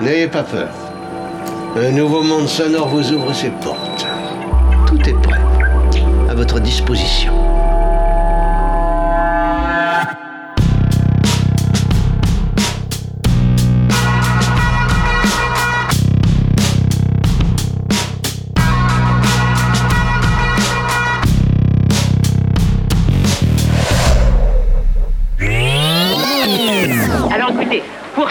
N'ayez pas peur. Un nouveau monde sonore vous ouvre ses portes. Tout est prêt. À votre disposition.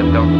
Qu'est-ce qui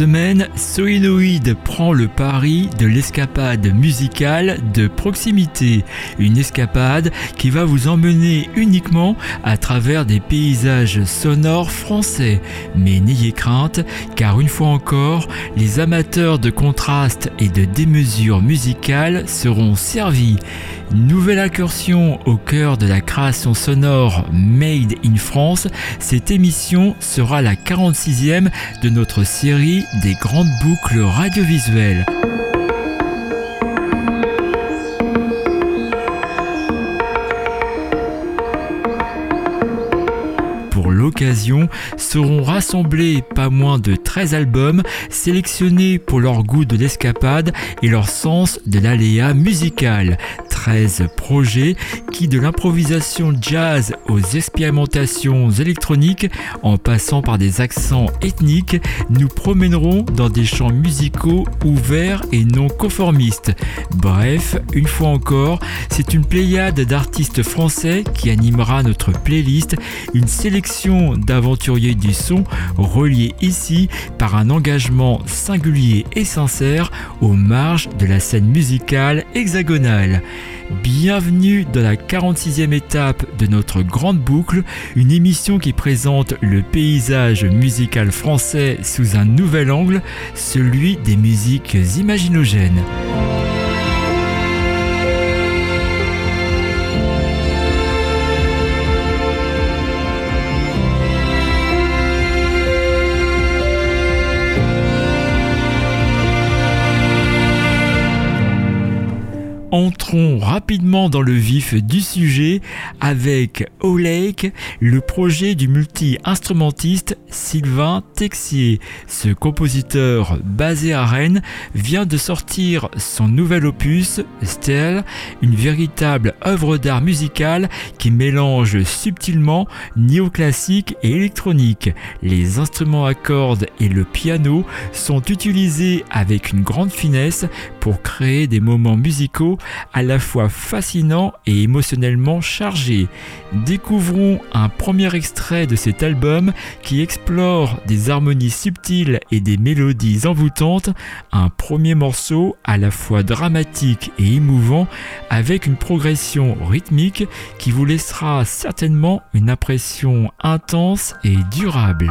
semaine, Soinoïde prend le pari de l'escapade musicale de proximité. Une escapade qui va vous emmener uniquement à travers des paysages sonores français. Mais n'ayez crainte, car une fois encore, les amateurs de contraste et de démesure musicale seront servis. Nouvelle incursion au cœur de la création sonore Made in France, cette émission sera la 46e de notre série des grandes boucles radiovisuelles. Pour l'occasion, seront rassemblés pas moins de 13 albums sélectionnés pour leur goût de l'escapade et leur sens de l'aléa musical. 13 projets qui, de l'improvisation jazz aux expérimentations électroniques, en passant par des accents ethniques, nous promènerons dans des champs musicaux ouverts et non conformistes. Bref, une fois encore, c'est une pléiade d'artistes français qui animera notre playlist, une sélection d'aventuriers du son reliés ici par un engagement singulier et sincère aux marges de la scène musicale hexagonale. Bienvenue dans la 46e étape de notre grande boucle, une émission qui présente le paysage musical français sous un nouvel angle, celui des musiques imaginogènes. Rapidement dans le vif du sujet avec O'Lake, le projet du multi-instrumentiste Sylvain Texier. Ce compositeur basé à Rennes vient de sortir son nouvel opus, Stell, une véritable œuvre d'art musical qui mélange subtilement néoclassique et électronique. Les instruments à cordes et le piano sont utilisés avec une grande finesse pour créer des moments musicaux la fois fascinants et émotionnellement chargés. Découvrons un premier extrait de cet album qui explore des harmonies subtiles et des mélodies envoûtantes, un premier morceau à la fois dramatique et émouvant avec une progression rythmique qui vous laissera certainement une impression intense et durable.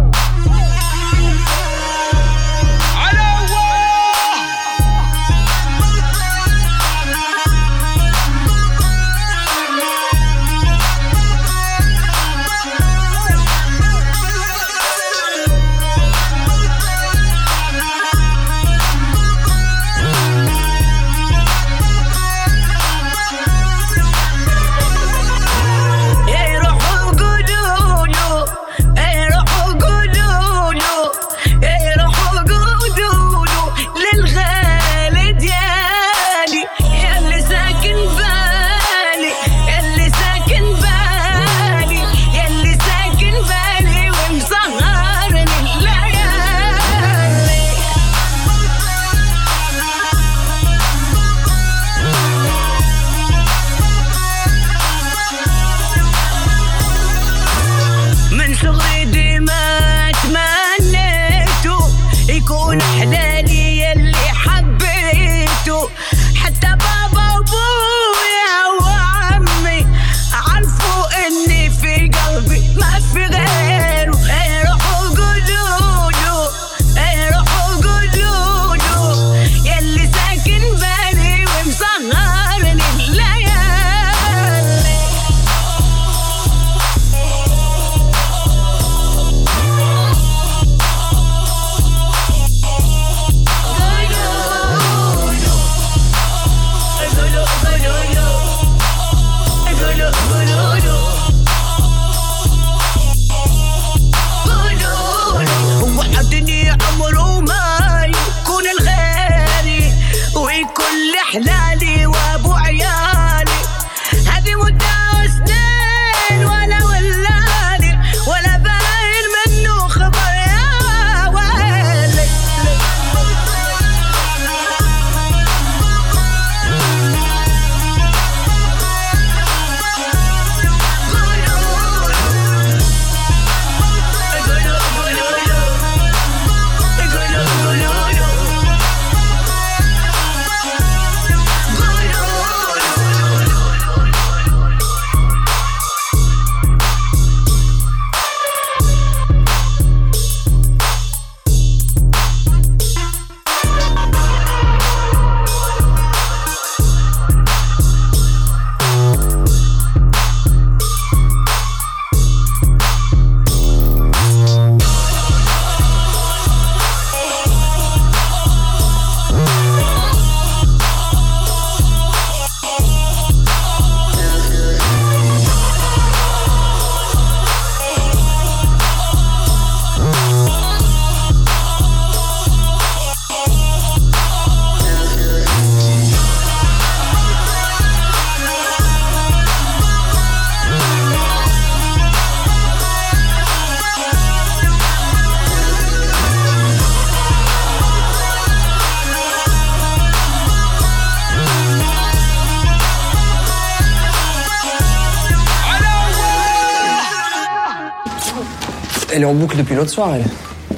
En boucle depuis l'autre soir, elle.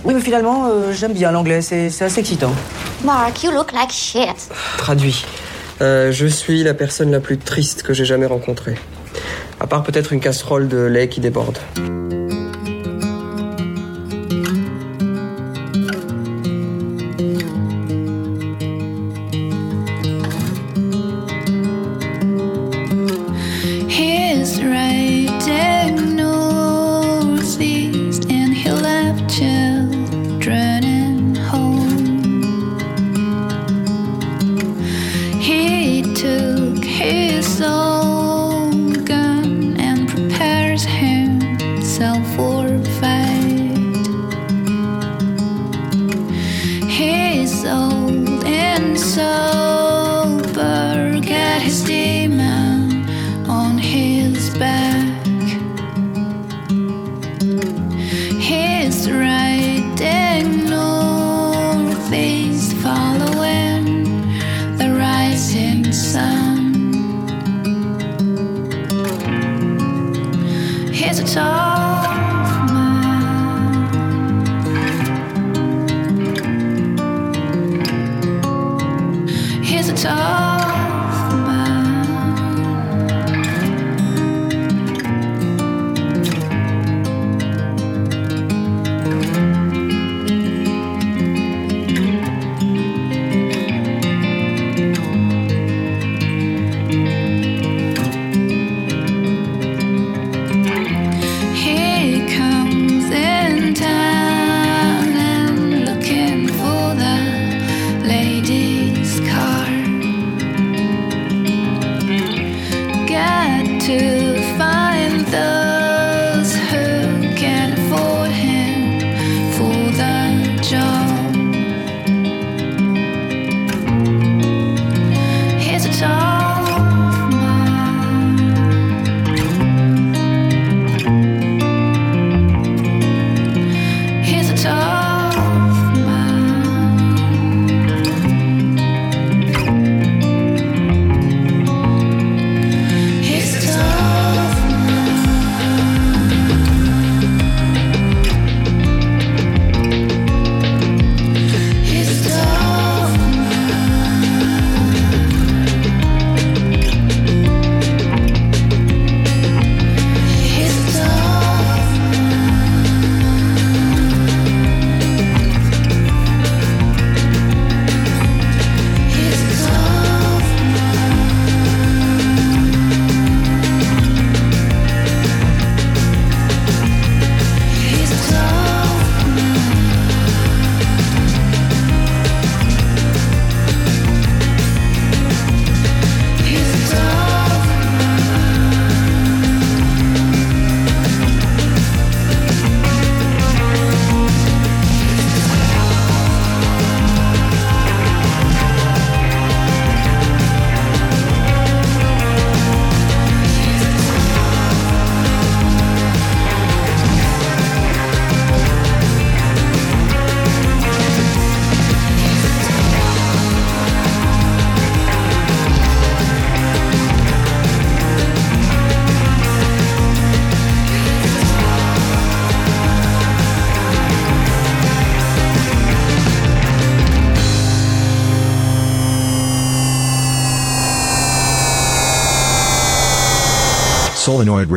Oui, mais finalement, euh, j'aime bien l'anglais, c'est c'est assez excitant. Mark, you look like shit. Traduit. Euh, je suis la personne la plus triste que j'ai jamais rencontrée. À part peut-être une casserole de lait qui déborde.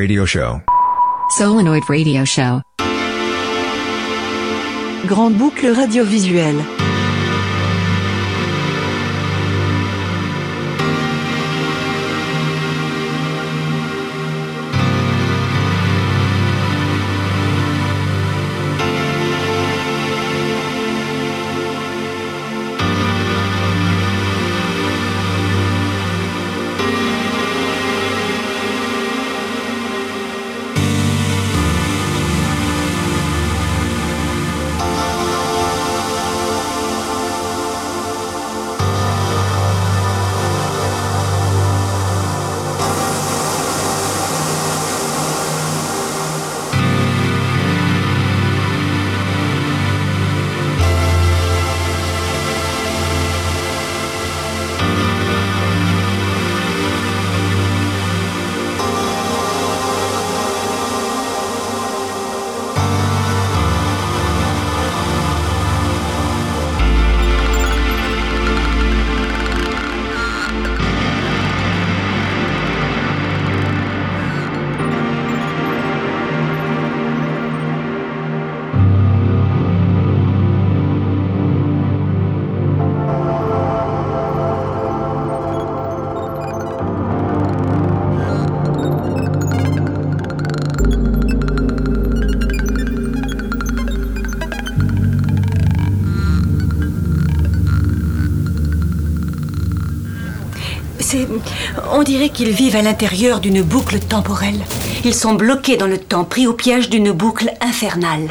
Radio Show. Solenoid Radio Show. Grande boucle radiovisuelle. Dirait qu'ils vivent à l'intérieur d'une boucle temporelle. Ils sont bloqués dans le temps, pris au piège d'une boucle infernale.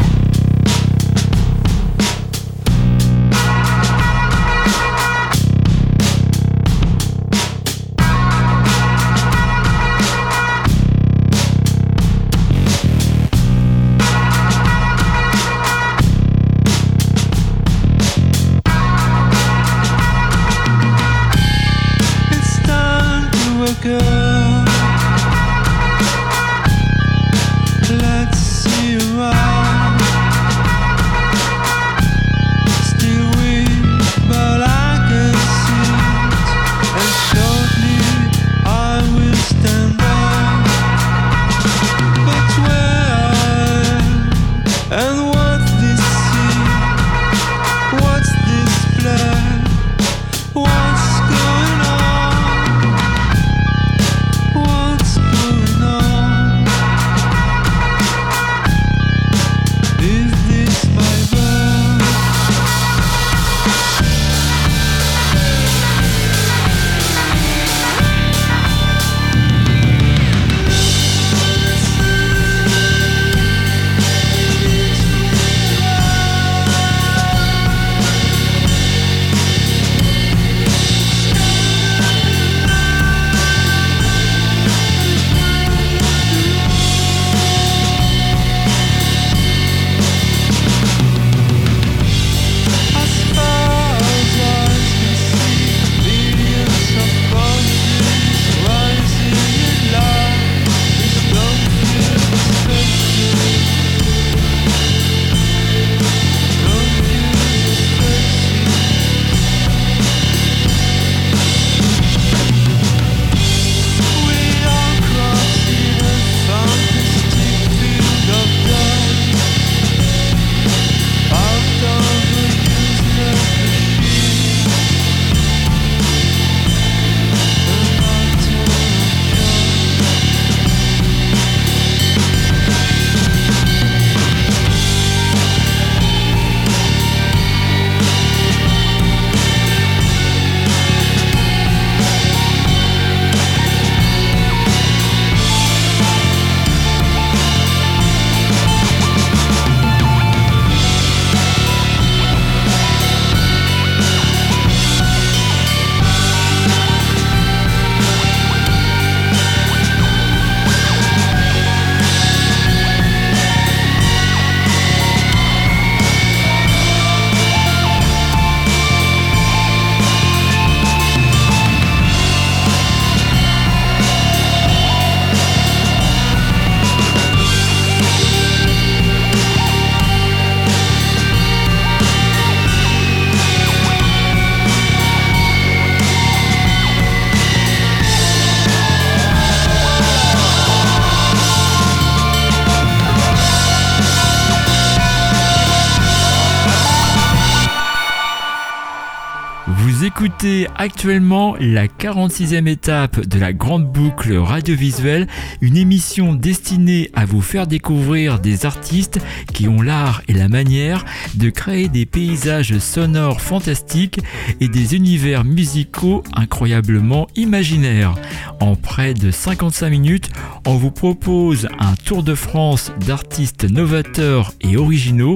Actuellement la 46e étape de la grande boucle radiovisuelle, une émission destinée à vous faire découvrir des artistes qui ont l'art et la manière de créer des paysages sonores fantastiques et des univers musicaux incroyablement imaginaires. En près de 55 minutes, on vous propose un tour de France d'artistes novateurs et originaux.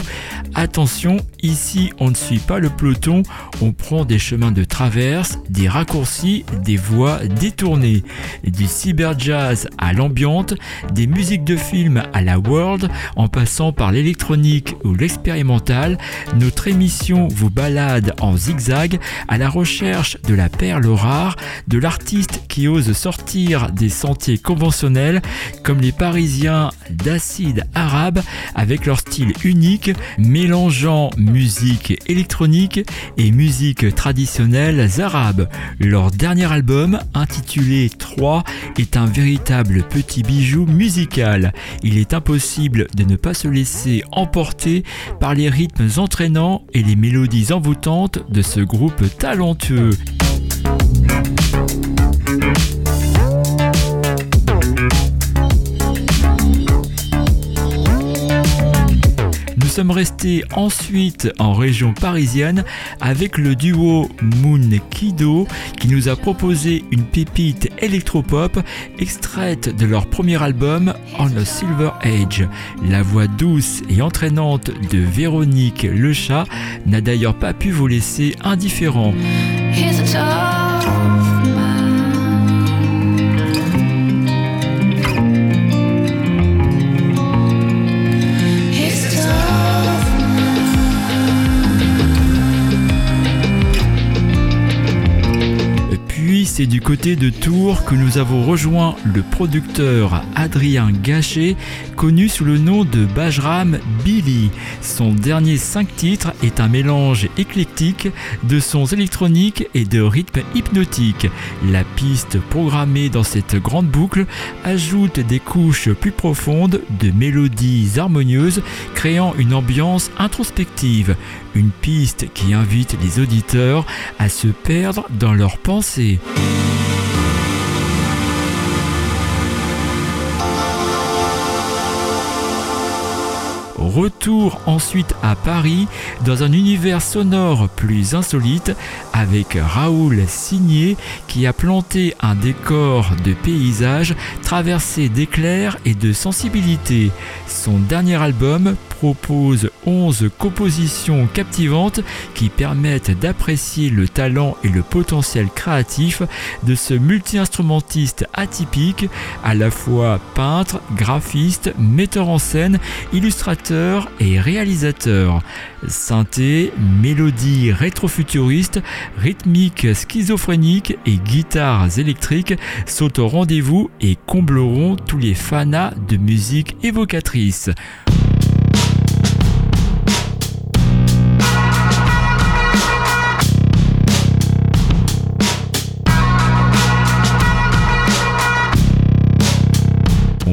Attention, ici on ne suit pas le peloton, on prend des chemins de traverse, des raccourcis, des voies détournées. Du cyberjazz à l'ambiante, des musiques de film à la world, en passant par l'électronique ou l'expérimental, notre émission vous balade en zigzag à la recherche de la perle rare, de l'artiste qui ose sortir des sentiers conventionnels, comme les Parisiens d'acide arabe avec leur style unique, mélangeant musique électronique et musique traditionnelle arabe. Leur dernier album, intitulé 3, est un véritable petit bijou musical. Il est impossible de ne pas se laisser emporter par les rythmes entraînants et les mélodies envoûtantes de ce groupe talentueux. Restés ensuite en région parisienne avec le duo Moon Kido qui nous a proposé une pépite électropop extraite de leur premier album On a Silver Age. La voix douce et entraînante de Véronique Lechat n'a d'ailleurs pas pu vous laisser indifférent. C'est du côté de Tours que nous avons rejoint le producteur Adrien Gachet, connu sous le nom de Bajram Billy. Son dernier 5 titres est un mélange éclectique de sons électroniques et de rythmes hypnotiques. La piste programmée dans cette grande boucle ajoute des couches plus profondes de mélodies harmonieuses, créant une ambiance introspective. Une piste qui invite les auditeurs à se perdre dans leurs pensées. Retour ensuite à Paris dans un univers sonore plus insolite avec Raoul Signé qui a planté un décor de paysage traversé d'éclairs et de sensibilité. Son dernier album propose 11 compositions captivantes qui permettent d'apprécier le talent et le potentiel créatif de ce multi-instrumentiste atypique, à la fois peintre, graphiste, metteur en scène, illustrateur et réalisateur. Synthé, mélodie rétrofuturiste, rythmique schizophrénique et guitares électriques sont au rendez-vous et combleront tous les fanas de musique évocatrice.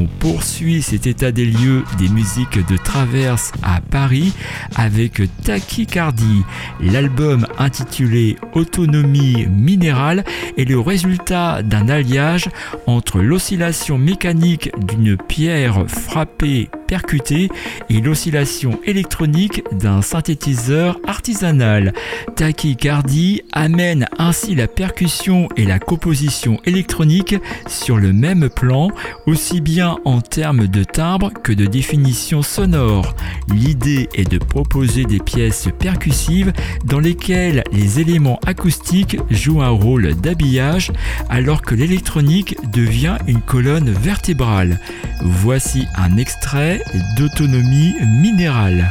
Poursuit cet état des lieux des musiques de traverse à Paris avec Tachycardie. L'album intitulé Autonomie minérale est le résultat d'un alliage entre l'oscillation mécanique d'une pierre frappée percutée et l'oscillation électronique d'un synthétiseur artisanal. Tachycardie amène ainsi la percussion et la composition électronique sur le même plan, aussi bien en termes de timbre que de définition sonore. L'idée est de proposer des pièces percussives dans lesquelles les éléments acoustiques jouent un rôle d'habillage alors que l'électronique devient une colonne vertébrale. Voici un extrait d'autonomie minérale.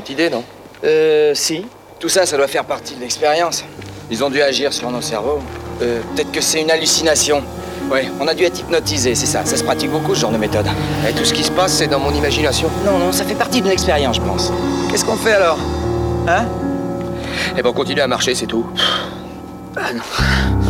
idée, non Euh, si. Tout ça, ça doit faire partie de l'expérience. Ils ont dû agir sur nos cerveaux. Euh, peut-être que c'est une hallucination. Ouais, on a dû être hypnotisé, c'est ça. Ça se pratique beaucoup, ce genre de méthode. Et tout ce qui se passe, c'est dans mon imagination. Non, non, ça fait partie de l'expérience, je pense. Qu'est-ce qu'on fait alors? Hein? Eh ben, on continue à marcher, c'est tout. Ah non.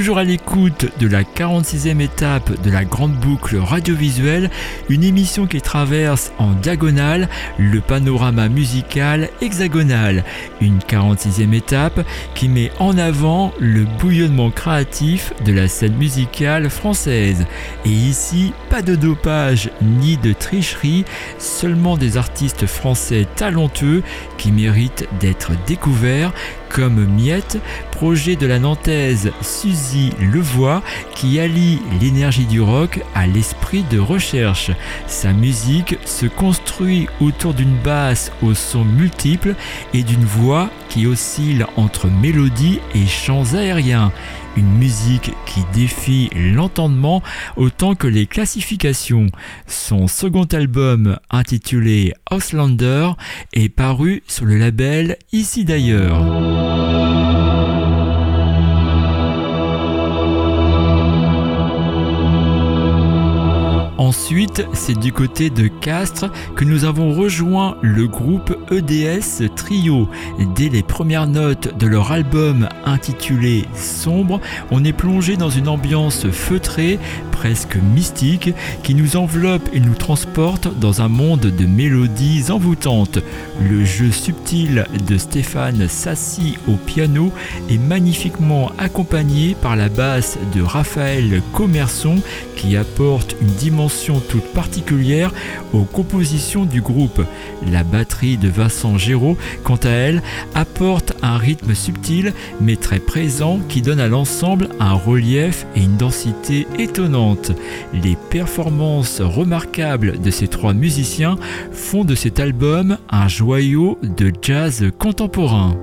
Toujours à l'écoute de la 46e étape de la grande boucle radiovisuelle, une émission qui traverse en diagonale le panorama musical hexagonal. Une 46e étape qui met en avant le bouillonnement créatif de la scène musicale française. Et ici, pas de dopage ni de tricherie, seulement des artistes français talentueux qui méritent d'être découverts comme Miette, projet de la nantaise Suzy Levoix qui allie l'énergie du rock à l'esprit de recherche. Sa musique se construit autour d'une basse au son multiple et d'une voix qui oscille entre mélodie et chants aériens. Une musique qui défie l'entendement autant que les classifications. Son second album intitulé Auslander est paru sur le label Ici d'ailleurs. Ensuite, c'est du côté de Castres que nous avons rejoint le groupe EDS Trio. Dès les premières notes de leur album intitulé Sombre, on est plongé dans une ambiance feutrée, presque mystique, qui nous enveloppe et nous transporte dans un monde de mélodies envoûtantes. Le jeu subtil de Stéphane Sassi au piano est magnifiquement accompagné par la basse de Raphaël Commerson qui apporte une dimension toute particulière aux compositions du groupe. La batterie de Vincent Géraud, quant à elle, apporte un rythme subtil mais très présent qui donne à l'ensemble un relief et une densité étonnante. Les performances remarquables de ces trois musiciens font de cet album un joyau de jazz contemporain.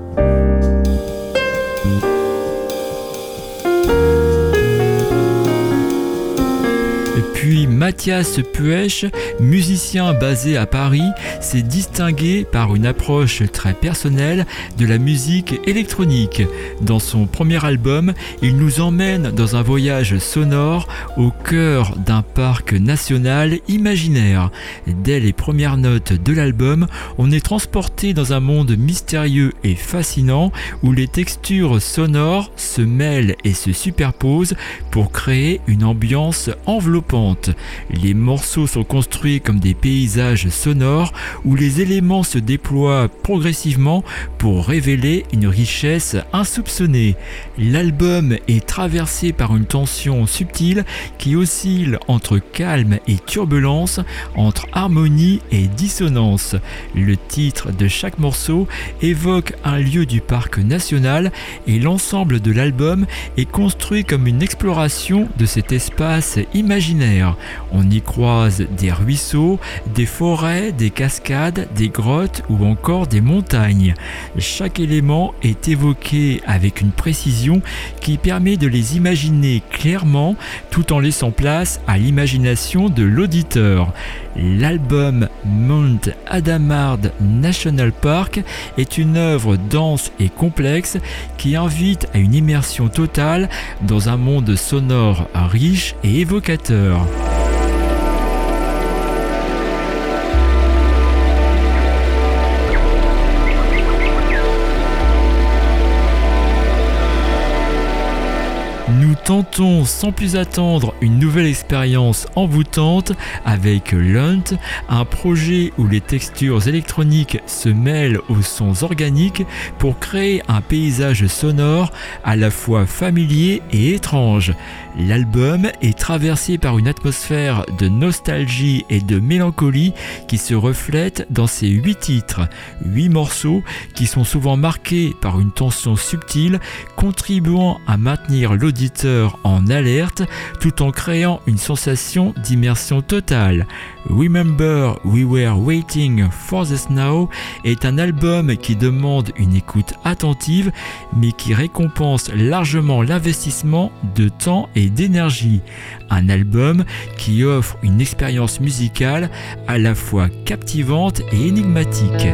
Mathias Puech, musicien basé à Paris, s'est distingué par une approche très personnelle de la musique électronique. Dans son premier album, il nous emmène dans un voyage sonore au cœur d'un parc national imaginaire. Dès les premières notes de l'album, on est transporté dans un monde mystérieux et fascinant où les textures sonores se mêlent et se superposent pour créer une ambiance enveloppante. Les morceaux sont construits comme des paysages sonores où les éléments se déploient progressivement pour révéler une richesse insoupçonnée. L'album est traversé par une tension subtile qui oscille entre calme et turbulence, entre harmonie et dissonance. Le titre de chaque morceau évoque un lieu du parc national et l'ensemble de l'album est construit comme une exploration de cet espace imaginaire. On y croise des ruisseaux, des forêts, des cascades, des grottes ou encore des montagnes. Chaque élément est évoqué avec une précision qui permet de les imaginer clairement tout en laissant place à l'imagination de l'auditeur. L'album Mount Adamard National Park est une œuvre dense et complexe qui invite à une immersion totale dans un monde sonore riche et évocateur. Tentons sans plus attendre une nouvelle expérience envoûtante avec Lunt, un projet où les textures électroniques se mêlent aux sons organiques pour créer un paysage sonore à la fois familier et étrange. L'album est traversé par une atmosphère de nostalgie et de mélancolie qui se reflète dans ses huit titres, huit morceaux qui sont souvent marqués par une tension subtile, contribuant à maintenir l'auditeur en alerte tout en créant une sensation d'immersion totale. Remember We Were Waiting for This Now est un album qui demande une écoute attentive mais qui récompense largement l'investissement de temps et d'énergie. Un album qui offre une expérience musicale à la fois captivante et énigmatique.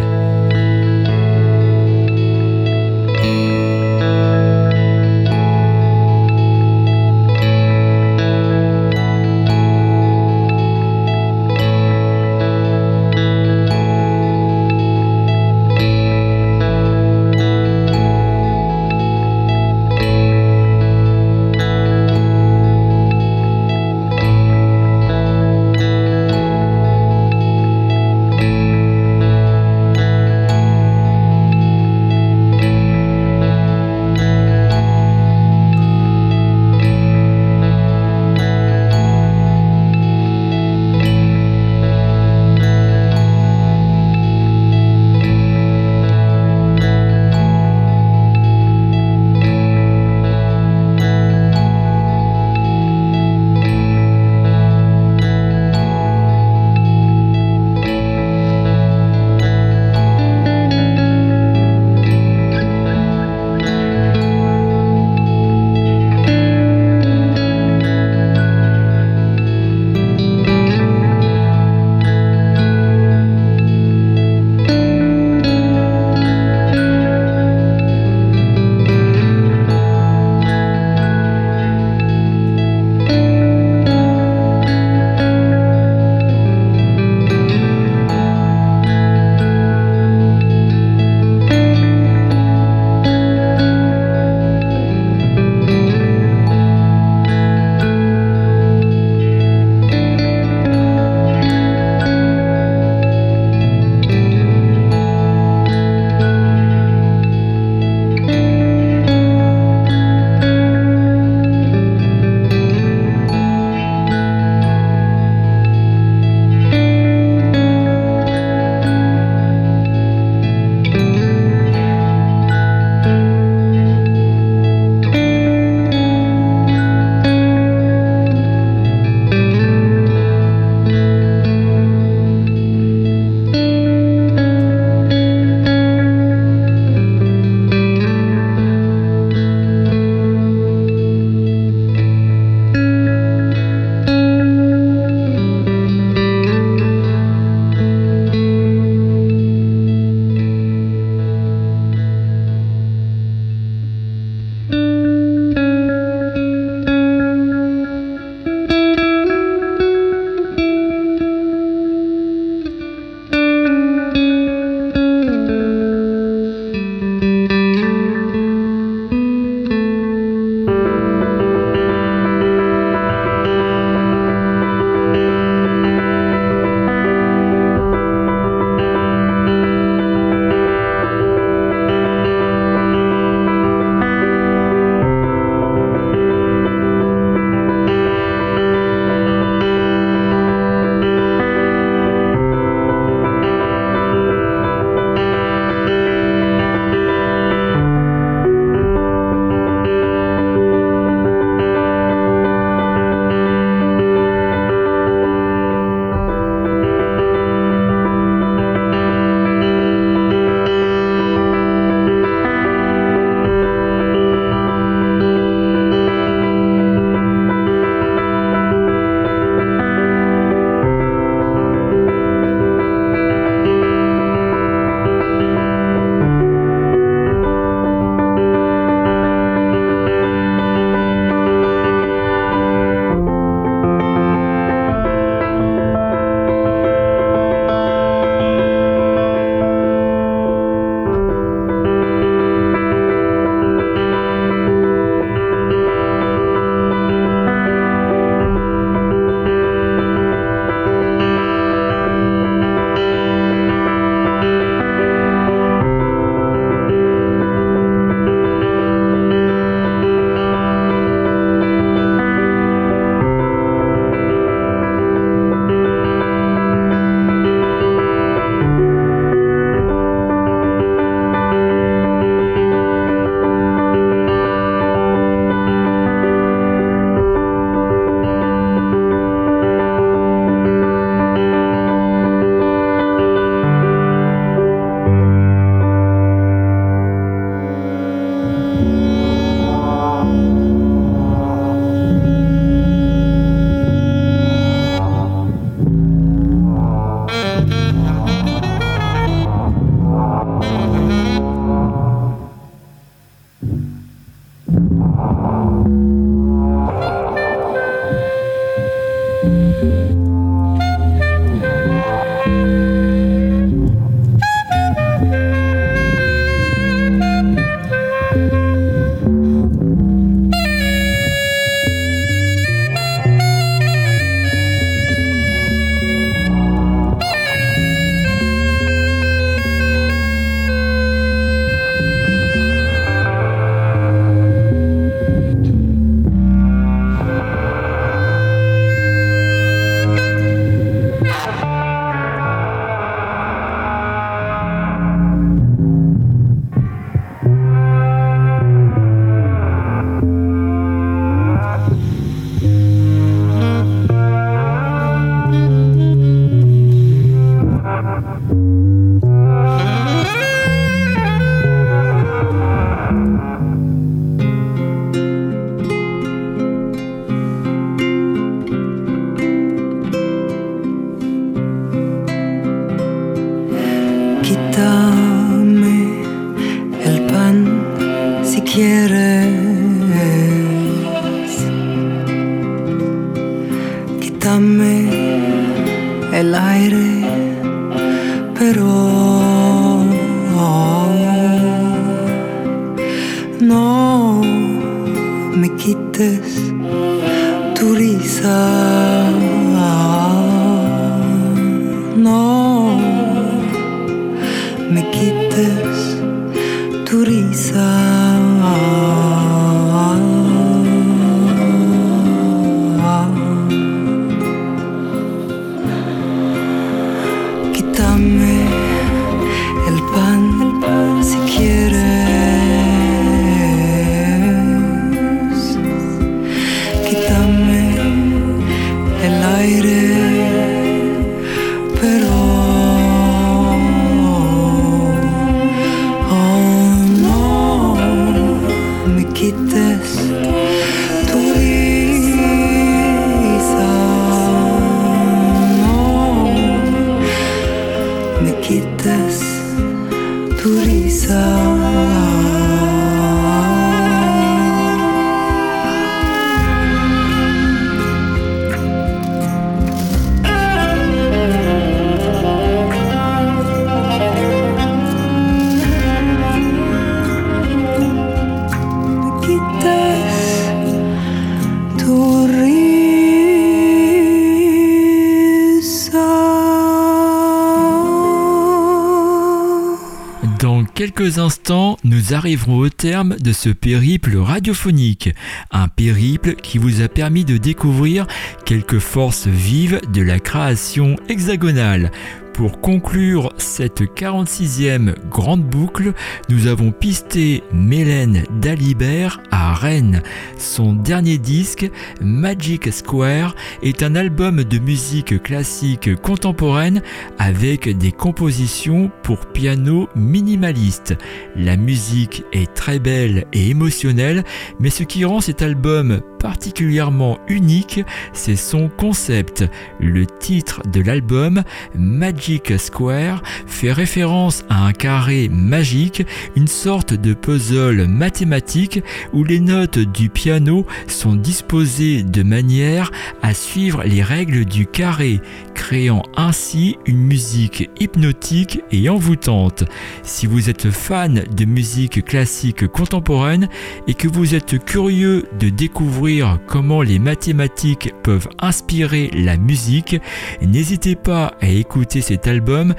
Quelques instants, nous arriverons au terme de ce périple radiophonique. Un périple qui vous a permis de découvrir quelques forces vives de la création hexagonale. Pour conclure cette 46e grande boucle, nous avons pisté Mélène Dalibert à Rennes. Son dernier disque, Magic Square, est un album de musique classique contemporaine avec des compositions pour piano minimaliste. La musique est très belle et émotionnelle, mais ce qui rend cet album particulièrement unique, c'est son concept. Le titre de l'album, Magic Square, fait référence à un carré magique, une sorte de puzzle mathématique où les notes du piano sont disposées de manière à suivre les règles du carré, créant ainsi une musique hypnotique et envoûtante. Si vous êtes fan de musique classique contemporaine et que vous êtes curieux de découvrir comment les mathématiques peuvent inspirer la musique, n'hésitez pas à écouter cet album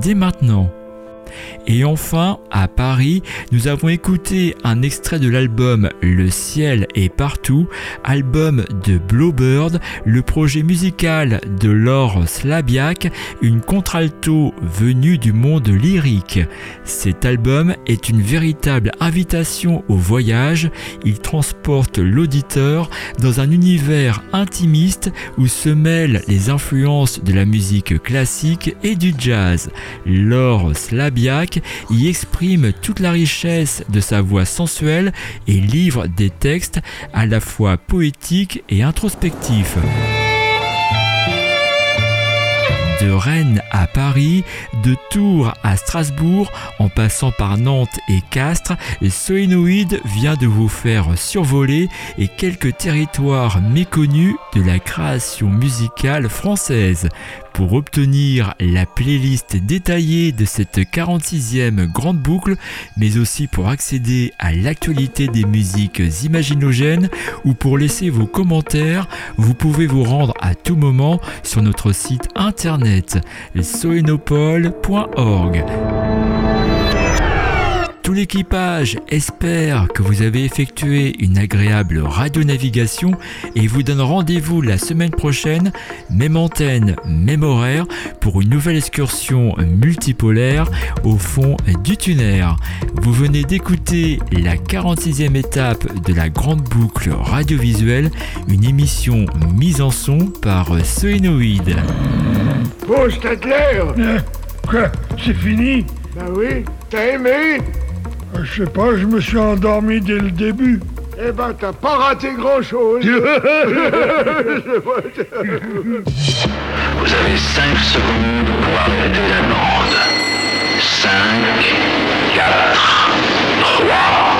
dès maintenant. Et enfin, à Paris, nous avons écouté un extrait de l'album Le ciel est partout, album de Blowbird, le projet musical de Laure Slabiak, une contralto venue du monde lyrique. Cet album est une véritable invitation au voyage, il transporte l'auditeur dans un univers intimiste où se mêlent les influences de la musique classique et du jazz. Laure Slabiak y exprime toute la richesse de sa voix sensuelle et livre des textes à la fois poétiques et introspectifs. De Rennes à Paris, de Tours à Strasbourg, en passant par Nantes et Castres, Soénoïde vient de vous faire survoler et quelques territoires méconnus de la création musicale française. Pour obtenir la playlist détaillée de cette 46e grande boucle, mais aussi pour accéder à l'actualité des musiques imaginogènes ou pour laisser vos commentaires, vous pouvez vous rendre à tout moment sur notre site internet soenopole.org. Tout l'équipage espère que vous avez effectué une agréable radionavigation et vous donne rendez-vous la semaine prochaine, même antenne, même horaire, pour une nouvelle excursion multipolaire au fond du tunnel. Vous venez d'écouter la 46e étape de la grande boucle radiovisuelle, une émission mise en son par Soénoïde. Bon, Stadler Quoi? C'est fini? Bah oui, t'as aimé? Euh, Je sais pas, je me suis endormi dès le début. Eh ben, t'as pas raté grand-chose. Vous avez 5 secondes pour arrêter la bande. 5, 4, 3,